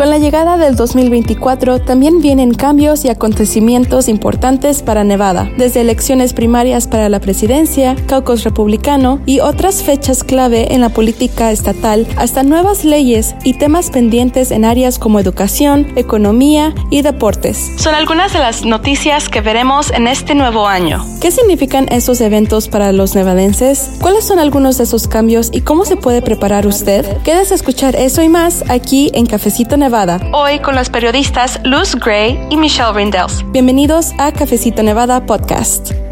Con la llegada del 2024 también vienen cambios y acontecimientos importantes para Nevada, desde elecciones primarias para la presidencia, caucus republicano y otras fechas clave en la política estatal, hasta nuevas leyes y temas pendientes en áreas como educación, economía y deportes. Son algunas de las noticias que veremos en este nuevo año. ¿Qué significan esos eventos para los nevadenses? ¿Cuáles son algunos de esos cambios y cómo se puede preparar usted? Quedes a escuchar eso y más aquí en Cafecito Nevada. Hoy con los periodistas Luz Gray y Michelle Rindels. Bienvenidos a Cafecito Nevada Podcast.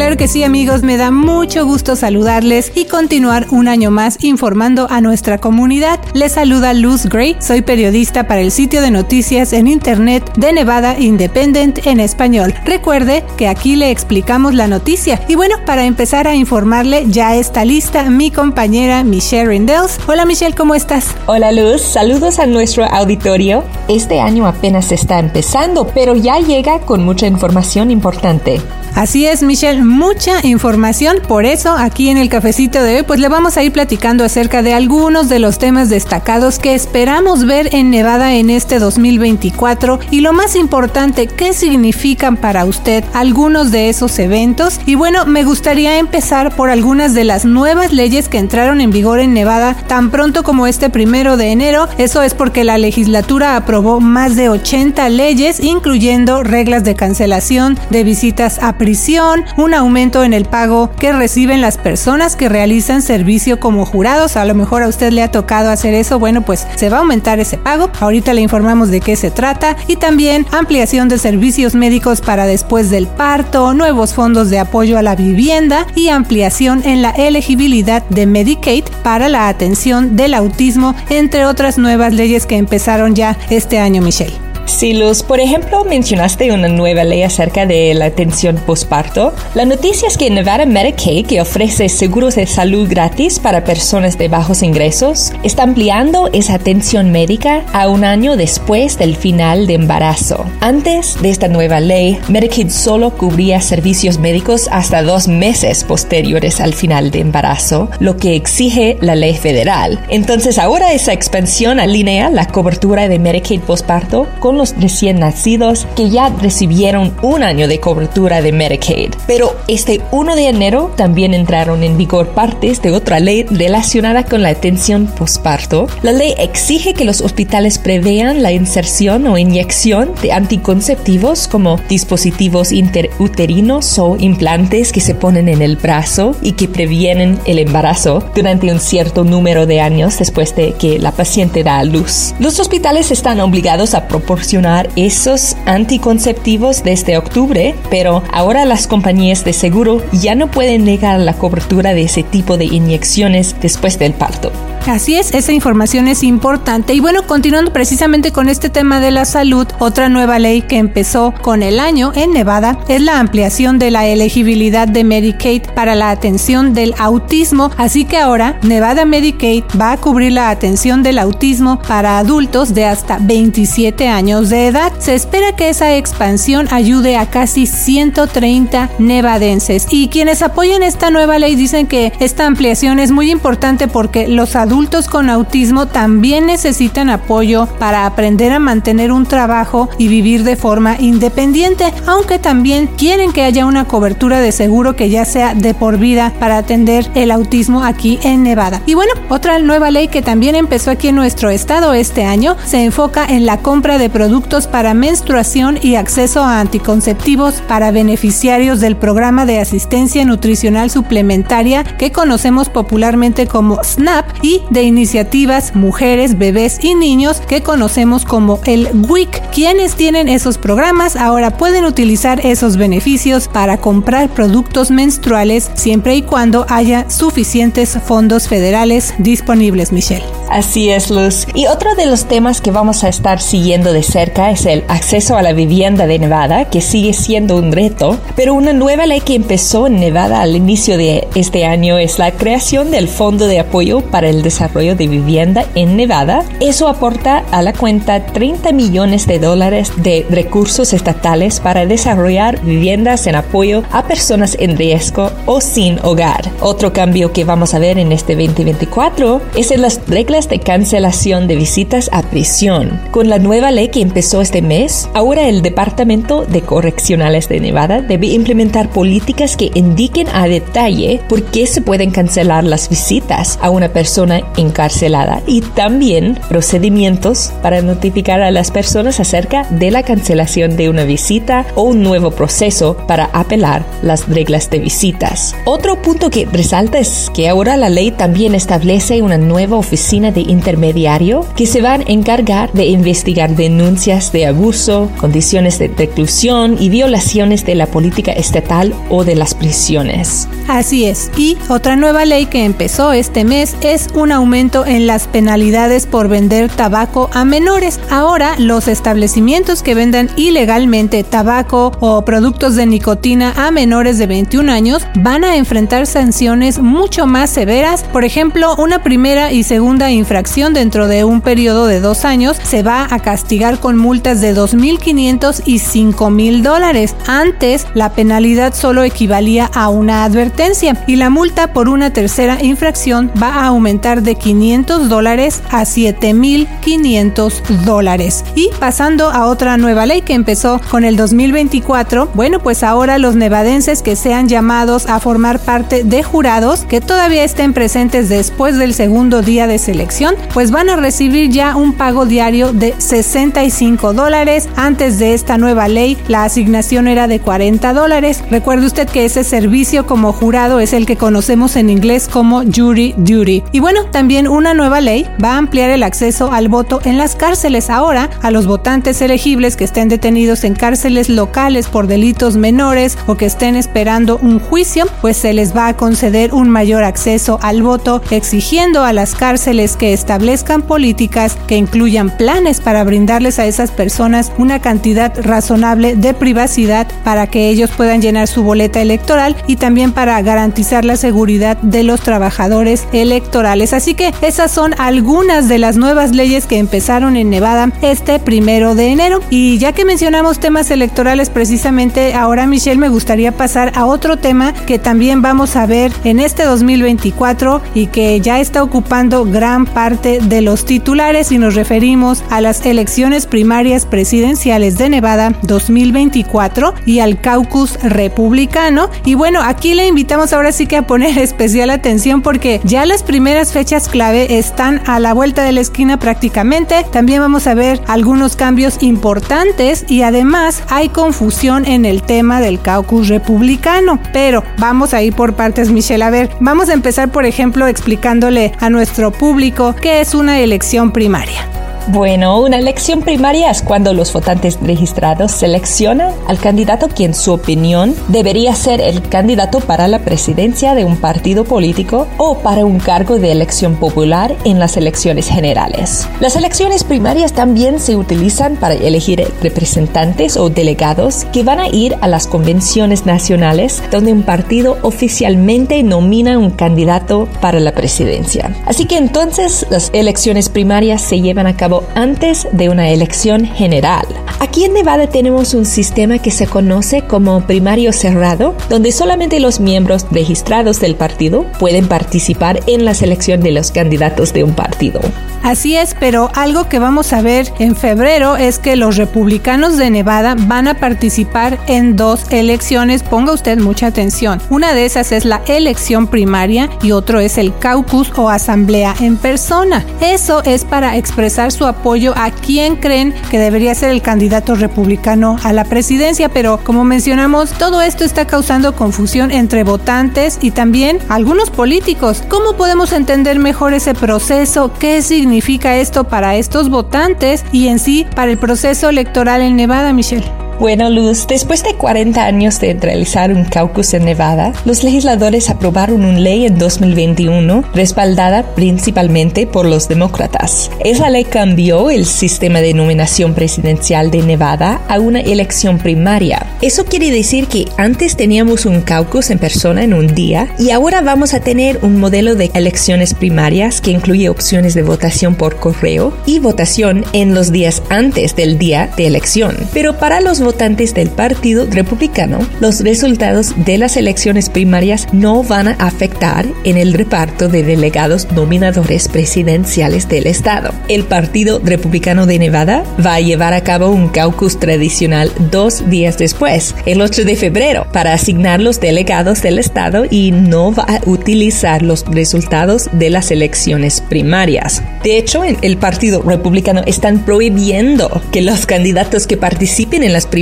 Claro que sí amigos, me da mucho gusto saludarles y continuar un año más informando a nuestra comunidad. Les saluda Luz Gray, soy periodista para el sitio de noticias en internet de Nevada Independent en español. Recuerde que aquí le explicamos la noticia. Y bueno, para empezar a informarle, ya está lista mi compañera Michelle Rindels. Hola Michelle, ¿cómo estás? Hola Luz, saludos a nuestro auditorio. Este año apenas está empezando, pero ya llega con mucha información importante. Así es, Michelle, mucha información. Por eso, aquí en el cafecito de hoy, pues le vamos a ir platicando acerca de algunos de los temas destacados que esperamos ver en Nevada en este 2024 y lo más importante, qué significan para usted algunos de esos eventos. Y bueno, me gustaría empezar por algunas de las nuevas leyes que entraron en vigor en Nevada tan pronto como este primero de enero. Eso es porque la legislatura aprobó más de 80 leyes, incluyendo reglas de cancelación de visitas a prisión, un aumento en el pago que reciben las personas que realizan servicio como jurados. A lo mejor a usted le ha tocado hacer eso. Bueno, pues se va a aumentar ese pago. Ahorita le informamos de qué se trata. Y también ampliación de servicios médicos para después del parto, nuevos fondos de apoyo a la vivienda y ampliación en la elegibilidad de Medicaid para la atención del autismo, entre otras nuevas leyes que empezaron ya este año, Michelle. Sí, Luz, por ejemplo, mencionaste una nueva ley acerca de la atención postparto. La noticia es que Nevada Medicaid, que ofrece seguros de salud gratis para personas de bajos ingresos, está ampliando esa atención médica a un año después del final de embarazo. Antes de esta nueva ley, Medicaid solo cubría servicios médicos hasta dos meses posteriores al final de embarazo, lo que exige la ley federal. Entonces ahora esa expansión alinea la cobertura de Medicaid postparto con los recién nacidos que ya recibieron un año de cobertura de Medicaid. Pero este 1 de enero también entraron en vigor partes de otra ley relacionada con la atención postparto. La ley exige que los hospitales prevean la inserción o inyección de anticonceptivos como dispositivos interuterinos o implantes que se ponen en el brazo y que previenen el embarazo durante un cierto número de años después de que la paciente da a luz. Los hospitales están obligados a proporcionar esos anticonceptivos desde octubre, pero ahora las compañías de seguro ya no pueden negar la cobertura de ese tipo de inyecciones después del parto. Así es, esa información es importante. Y bueno, continuando precisamente con este tema de la salud, otra nueva ley que empezó con el año en Nevada es la ampliación de la elegibilidad de Medicaid para la atención del autismo. Así que ahora Nevada Medicaid va a cubrir la atención del autismo para adultos de hasta 27 años de edad. Se espera que esa expansión ayude a casi 130 nevadenses. Y quienes apoyan esta nueva ley dicen que esta ampliación es muy importante porque los adultos adultos con autismo también necesitan apoyo para aprender a mantener un trabajo y vivir de forma independiente, aunque también quieren que haya una cobertura de seguro que ya sea de por vida para atender el autismo aquí en Nevada. Y bueno, otra nueva ley que también empezó aquí en nuestro estado este año se enfoca en la compra de productos para menstruación y acceso a anticonceptivos para beneficiarios del programa de asistencia nutricional suplementaria que conocemos popularmente como SNAP y de iniciativas Mujeres, Bebés y Niños que conocemos como el WIC. Quienes tienen esos programas ahora pueden utilizar esos beneficios para comprar productos menstruales siempre y cuando haya suficientes fondos federales disponibles, Michelle. Así es, Luz. Y otro de los temas que vamos a estar siguiendo de cerca es el acceso a la vivienda de Nevada, que sigue siendo un reto, pero una nueva ley que empezó en Nevada al inicio de este año es la creación del Fondo de Apoyo para el desarrollo de vivienda en Nevada. Eso aporta a la cuenta 30 millones de dólares de recursos estatales para desarrollar viviendas en apoyo a personas en riesgo o sin hogar. Otro cambio que vamos a ver en este 2024 es en las reglas de cancelación de visitas a prisión. Con la nueva ley que empezó este mes, ahora el Departamento de Correccionales de Nevada debe implementar políticas que indiquen a detalle por qué se pueden cancelar las visitas a una persona encarcelada y también procedimientos para notificar a las personas acerca de la cancelación de una visita o un nuevo proceso para apelar las reglas de visitas. Otro punto que resalta es que ahora la ley también establece una nueva oficina de intermediario que se va a encargar de investigar denuncias de abuso, condiciones de reclusión y violaciones de la política estatal o de las prisiones. Así es. Y otra nueva ley que empezó este mes es aumento en las penalidades por vender tabaco a menores. Ahora los establecimientos que vendan ilegalmente tabaco o productos de nicotina a menores de 21 años van a enfrentar sanciones mucho más severas. Por ejemplo, una primera y segunda infracción dentro de un periodo de dos años se va a castigar con multas de 2.500 y 5.000 dólares. Antes, la penalidad solo equivalía a una advertencia y la multa por una tercera infracción va a aumentar de 500 dólares a 7.500 dólares. Y pasando a otra nueva ley que empezó con el 2024, bueno, pues ahora los nevadenses que sean llamados a formar parte de jurados que todavía estén presentes después del segundo día de selección, pues van a recibir ya un pago diario de 65 dólares. Antes de esta nueva ley, la asignación era de 40 dólares. Recuerde usted que ese servicio como jurado es el que conocemos en inglés como jury duty. Y bueno, también una nueva ley va a ampliar el acceso al voto en las cárceles. Ahora, a los votantes elegibles que estén detenidos en cárceles locales por delitos menores o que estén esperando un juicio, pues se les va a conceder un mayor acceso al voto, exigiendo a las cárceles que establezcan políticas que incluyan planes para brindarles a esas personas una cantidad razonable de privacidad para que ellos puedan llenar su boleta electoral y también para garantizar la seguridad de los trabajadores electorales. Así que esas son algunas de las nuevas leyes que empezaron en Nevada este primero de enero. Y ya que mencionamos temas electorales precisamente ahora Michelle me gustaría pasar a otro tema que también vamos a ver en este 2024 y que ya está ocupando gran parte de los titulares y nos referimos a las elecciones primarias presidenciales de Nevada 2024 y al caucus republicano. Y bueno, aquí le invitamos ahora sí que a poner especial atención porque ya las primeras fechas clave están a la vuelta de la esquina prácticamente. También vamos a ver algunos cambios importantes y además hay confusión en el tema del caucus republicano. Pero vamos a ir por partes, Michelle. A ver, vamos a empezar por ejemplo explicándole a nuestro público qué es una elección primaria. Bueno, una elección primaria es cuando los votantes registrados seleccionan al candidato que en su opinión debería ser el candidato para la presidencia de un partido político o para un cargo de elección popular en las elecciones generales. Las elecciones primarias también se utilizan para elegir representantes o delegados que van a ir a las convenciones nacionales donde un partido oficialmente nomina un candidato para la presidencia. Así que entonces las elecciones primarias se llevan a cabo antes de una elección general. Aquí en Nevada tenemos un sistema que se conoce como primario cerrado, donde solamente los miembros registrados del partido pueden participar en la selección de los candidatos de un partido. Así es, pero algo que vamos a ver en febrero es que los republicanos de Nevada van a participar en dos elecciones. Ponga usted mucha atención. Una de esas es la elección primaria y otro es el caucus o asamblea en persona. Eso es para expresar su apoyo a quien creen que debería ser el candidato republicano a la presidencia, pero como mencionamos, todo esto está causando confusión entre votantes y también algunos políticos. ¿Cómo podemos entender mejor ese proceso? ¿Qué significa esto para estos votantes y en sí para el proceso electoral en Nevada, Michelle? Bueno, Luz, después de 40 años de realizar un caucus en Nevada, los legisladores aprobaron una ley en 2021 respaldada principalmente por los demócratas. Esa ley cambió el sistema de nominación presidencial de Nevada a una elección primaria. Eso quiere decir que antes teníamos un caucus en persona en un día y ahora vamos a tener un modelo de elecciones primarias que incluye opciones de votación por correo y votación en los días antes del día de elección. Pero para los votantes del Partido Republicano, los resultados de las elecciones primarias no van a afectar en el reparto de delegados nominadores presidenciales del Estado. El Partido Republicano de Nevada va a llevar a cabo un caucus tradicional dos días después, el 8 de febrero, para asignar los delegados del Estado y no va a utilizar los resultados de las elecciones primarias. De hecho, el Partido Republicano están prohibiendo que los candidatos que participen en las primarias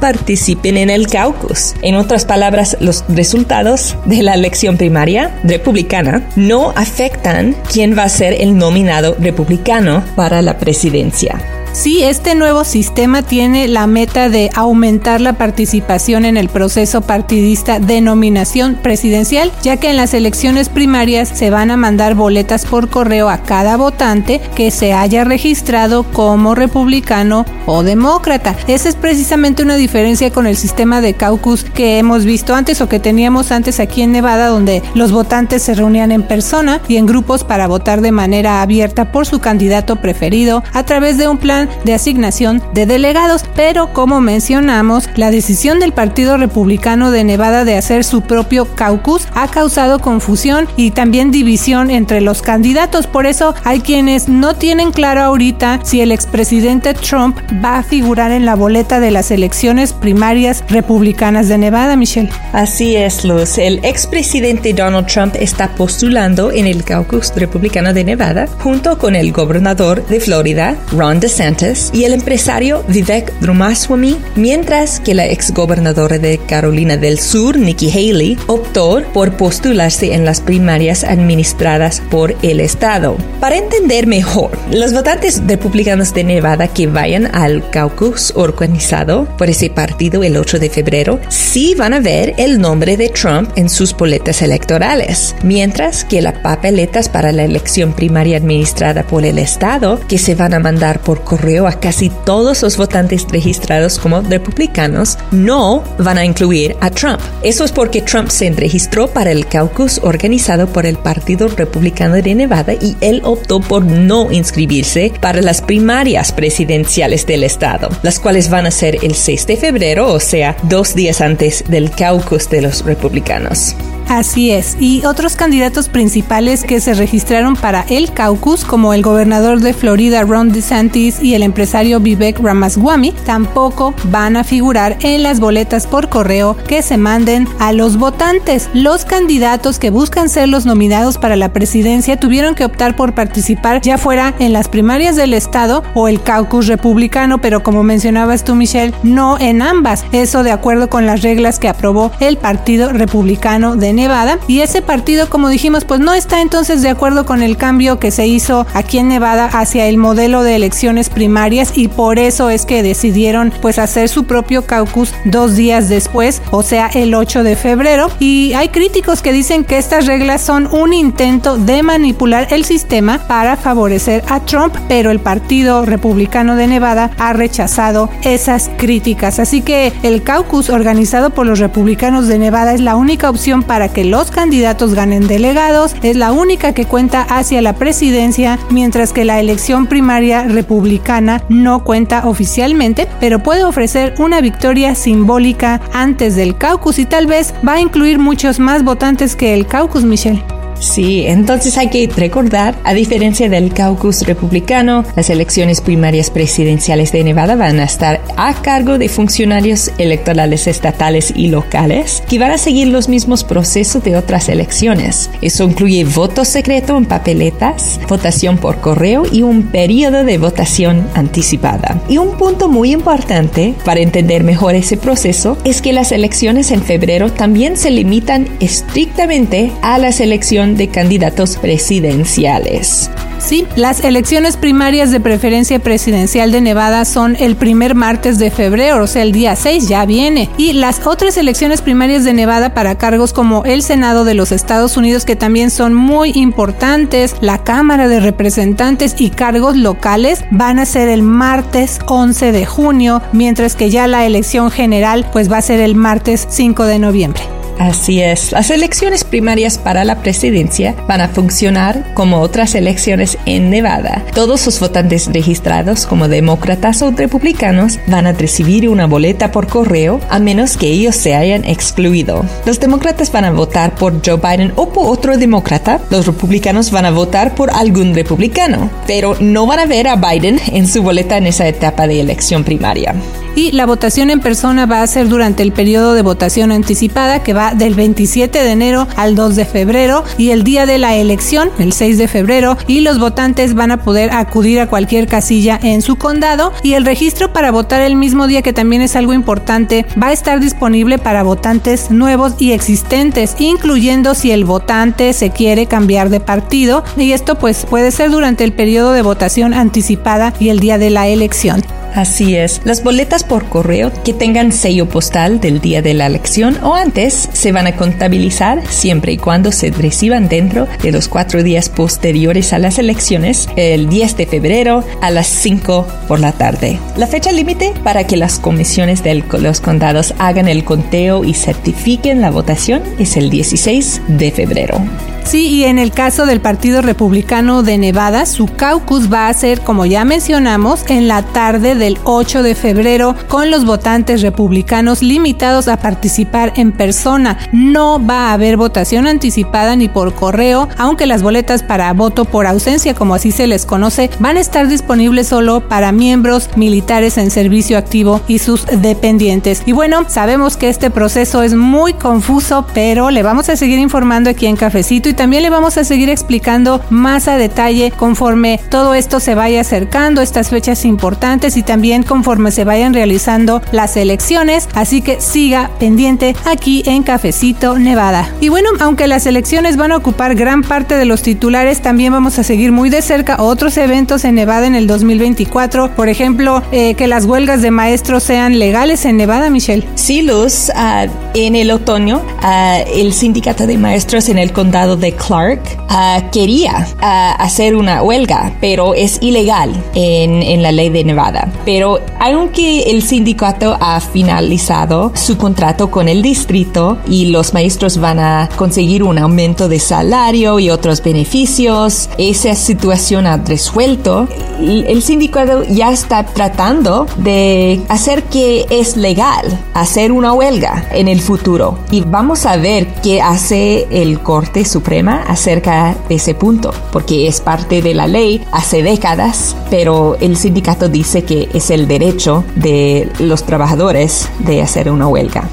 participen en el caucus. En otras palabras, los resultados de la elección primaria republicana no afectan quién va a ser el nominado republicano para la presidencia. Sí, este nuevo sistema tiene la meta de aumentar la participación en el proceso partidista de nominación presidencial, ya que en las elecciones primarias se van a mandar boletas por correo a cada votante que se haya registrado como republicano o demócrata. Esa es precisamente una diferencia con el sistema de caucus que hemos visto antes o que teníamos antes aquí en Nevada, donde los votantes se reunían en persona y en grupos para votar de manera abierta por su candidato preferido a través de un plan de asignación de delegados, pero como mencionamos, la decisión del Partido Republicano de Nevada de hacer su propio caucus ha causado confusión y también división entre los candidatos. Por eso hay quienes no tienen claro ahorita si el expresidente Trump va a figurar en la boleta de las elecciones primarias republicanas de Nevada, Michelle. Así es, Luz. El expresidente Donald Trump está postulando en el caucus republicano de Nevada junto con el gobernador de Florida, Ron DeSantis y el empresario Vivek Ramaswamy, mientras que la exgobernadora de Carolina del Sur, Nikki Haley, optó por postularse en las primarias administradas por el Estado. Para entender mejor, los votantes republicanos de Nevada que vayan al caucus organizado por ese partido el 8 de febrero, sí van a ver el nombre de Trump en sus boletas electorales, mientras que las papeletas para la elección primaria administrada por el Estado, que se van a mandar por correo a casi todos los votantes registrados como republicanos no van a incluir a Trump. Eso es porque Trump se registró para el caucus organizado por el Partido Republicano de Nevada y él optó por no inscribirse para las primarias presidenciales del estado, las cuales van a ser el 6 de febrero, o sea, dos días antes del caucus de los republicanos. Así es. Y otros candidatos principales que se registraron para el caucus, como el gobernador de Florida Ron DeSantis y el empresario Vivek Ramaswamy, tampoco van a figurar en las boletas por correo que se manden a los votantes. Los candidatos que buscan ser los nominados para la presidencia tuvieron que optar por participar ya fuera en las primarias del estado o el caucus republicano, pero como mencionabas tú Michelle, no en ambas. Eso de acuerdo con las reglas que aprobó el Partido Republicano de Nevada y ese partido, como dijimos, pues no está entonces de acuerdo con el cambio que se hizo aquí en Nevada hacia el modelo de elecciones primarias y por eso es que decidieron pues hacer su propio caucus dos días después, o sea, el 8 de febrero. Y hay críticos que dicen que estas reglas son un intento de manipular el sistema para favorecer a Trump, pero el Partido Republicano de Nevada ha rechazado esas críticas. Así que el caucus organizado por los republicanos de Nevada es la única opción para que los candidatos ganen delegados, es la única que cuenta hacia la presidencia, mientras que la elección primaria republicana no cuenta oficialmente, pero puede ofrecer una victoria simbólica antes del caucus y tal vez va a incluir muchos más votantes que el caucus, Michelle. Sí, entonces hay que recordar, a diferencia del caucus republicano, las elecciones primarias presidenciales de Nevada van a estar a cargo de funcionarios electorales estatales y locales que van a seguir los mismos procesos de otras elecciones. Eso incluye voto secreto en papeletas, votación por correo y un periodo de votación anticipada. Y un punto muy importante para entender mejor ese proceso es que las elecciones en febrero también se limitan estrictamente a las elecciones de candidatos presidenciales. Sí, las elecciones primarias de preferencia presidencial de Nevada son el primer martes de febrero, o sea, el día 6 ya viene. Y las otras elecciones primarias de Nevada para cargos como el Senado de los Estados Unidos, que también son muy importantes, la Cámara de Representantes y cargos locales, van a ser el martes 11 de junio, mientras que ya la elección general pues va a ser el martes 5 de noviembre. Así es, las elecciones primarias para la presidencia van a funcionar como otras elecciones en Nevada. Todos sus votantes registrados como demócratas o republicanos van a recibir una boleta por correo a menos que ellos se hayan excluido. Los demócratas van a votar por Joe Biden o por otro demócrata. Los republicanos van a votar por algún republicano, pero no van a ver a Biden en su boleta en esa etapa de elección primaria y la votación en persona va a ser durante el periodo de votación anticipada que va del 27 de enero al 2 de febrero y el día de la elección, el 6 de febrero, y los votantes van a poder acudir a cualquier casilla en su condado y el registro para votar el mismo día, que también es algo importante, va a estar disponible para votantes nuevos y existentes, incluyendo si el votante se quiere cambiar de partido y esto pues puede ser durante el periodo de votación anticipada y el día de la elección. Así es, las boletas por correo que tengan sello postal del día de la elección o antes se van a contabilizar siempre y cuando se reciban dentro de los cuatro días posteriores a las elecciones, el 10 de febrero a las 5 por la tarde. La fecha límite para que las comisiones de los condados hagan el conteo y certifiquen la votación es el 16 de febrero. Sí, y en el caso del Partido Republicano de Nevada, su caucus va a ser, como ya mencionamos, en la tarde del 8 de febrero, con los votantes republicanos limitados a participar en persona. No va a haber votación anticipada ni por correo, aunque las boletas para voto por ausencia, como así se les conoce, van a estar disponibles solo para miembros militares en servicio activo y sus dependientes. Y bueno, sabemos que este proceso es muy confuso, pero le vamos a seguir informando aquí en Cafecito y también le vamos a seguir explicando más a detalle conforme todo esto se vaya acercando, estas fechas importantes y también conforme se vayan realizando las elecciones. Así que siga pendiente aquí en Cafecito Nevada. Y bueno, aunque las elecciones van a ocupar gran parte de los titulares, también vamos a seguir muy de cerca otros eventos en Nevada en el 2024. Por ejemplo, eh, que las huelgas de maestros sean legales en Nevada, Michelle. Sí, Luz. Ah, en el otoño, ah, el sindicato de maestros en el condado de Clark ah, quería ah, hacer una huelga, pero es ilegal en, la ley de Nevada. Pero aunque el sindicato ha finalizado su contrato con el distrito y los maestros van a conseguir un aumento de salario y otros beneficios, esa situación ha resuelto, el sindicato ya está tratando de hacer que es legal hacer una huelga en el futuro. Y vamos a ver qué hace el Corte Supremo acerca de ese punto, porque es parte de la ley hace décadas, pero el sindicato dice que es el derecho de los trabajadores de hacer una huelga.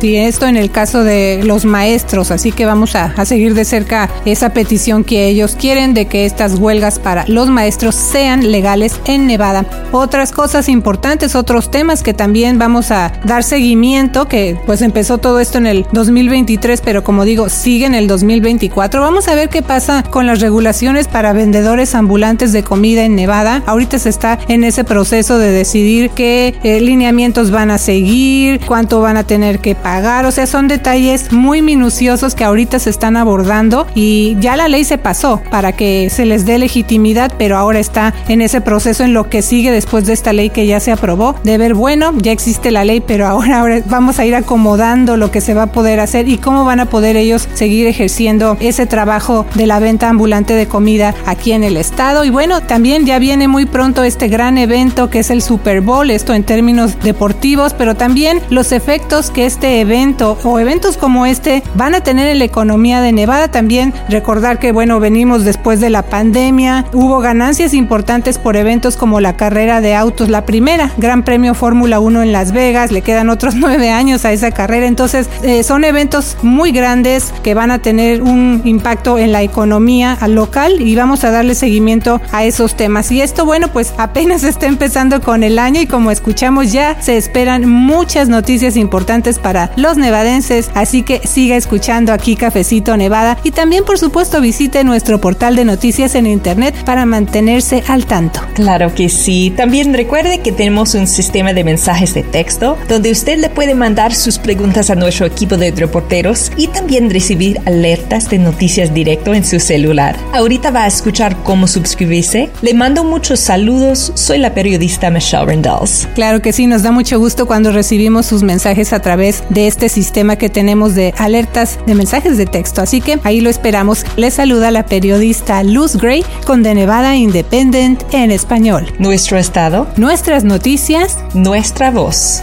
Sí, esto en el caso de los maestros, así que vamos a, a, seguir de cerca esa petición que ellos quieren de que estas huelgas para los maestros sean legales en Nevada. Otras cosas importantes, otros temas que también vamos a dar seguimiento, que pues empezó todo esto en el 2023, pero como digo, sigue en el 2024. Vamos a ver qué pasa con las regulaciones para vendedores ambulantes de comida en Nevada. Ahorita se está en ese proceso de decidir qué eh, lineamientos van a seguir, cuánto van a tener que pagar, o sea, son detalles muy minuciosos que ahorita se están abordando y ya la ley se pasó para que se les dé legitimidad, pero ahora está en ese proceso en lo que sigue después de esta ley que ya se aprobó, de ver, bueno, ya existe la ley, pero ahora, ahora vamos a ir acomodando lo que se va a poder hacer y cómo van a poder ellos seguir ejerciendo ese trabajo de la venta ambulante de comida aquí en el estado. Y bueno, también ya viene muy pronto este gran evento que es el Super Bowl, esto en términos deportivos, pero también los efectos que este evento o eventos como este van a tener en la economía de Nevada. También recordar que, bueno, venimos después de la pandemia, hubo ganancias importantes por eventos como la carrera de autos, la primera, Gran Premio Fórmula 1 en Las Vegas, le quedan otros nueve años a esa carrera. Entonces, eh, son eventos muy grandes que van a tener un impacto en la economía local y vamos a darle seguimiento a esos temas. Y esto, bueno, pues apenas está empezando con el año y como escuchamos ya se esperan muchas noticias importantes para para los nevadenses, así que siga escuchando aquí Cafecito Nevada y también por supuesto visite nuestro portal de noticias en internet para mantenerse al tanto. Claro que sí. También recuerde que tenemos un sistema de mensajes de texto donde usted le puede mandar sus preguntas a nuestro equipo de reporteros y también recibir alertas de noticias directo en su celular. Ahorita va a escuchar cómo suscribirse. Le mando muchos saludos. Soy la periodista Michelle Rendells. Claro que sí, nos da mucho gusto cuando recibimos sus mensajes a través de este sistema que tenemos de alertas de mensajes de texto. Así que ahí lo esperamos. Le saluda la periodista Luz Gray con The Nevada Independent en español. Nuestro estado. Nuestras noticias. Nuestra voz.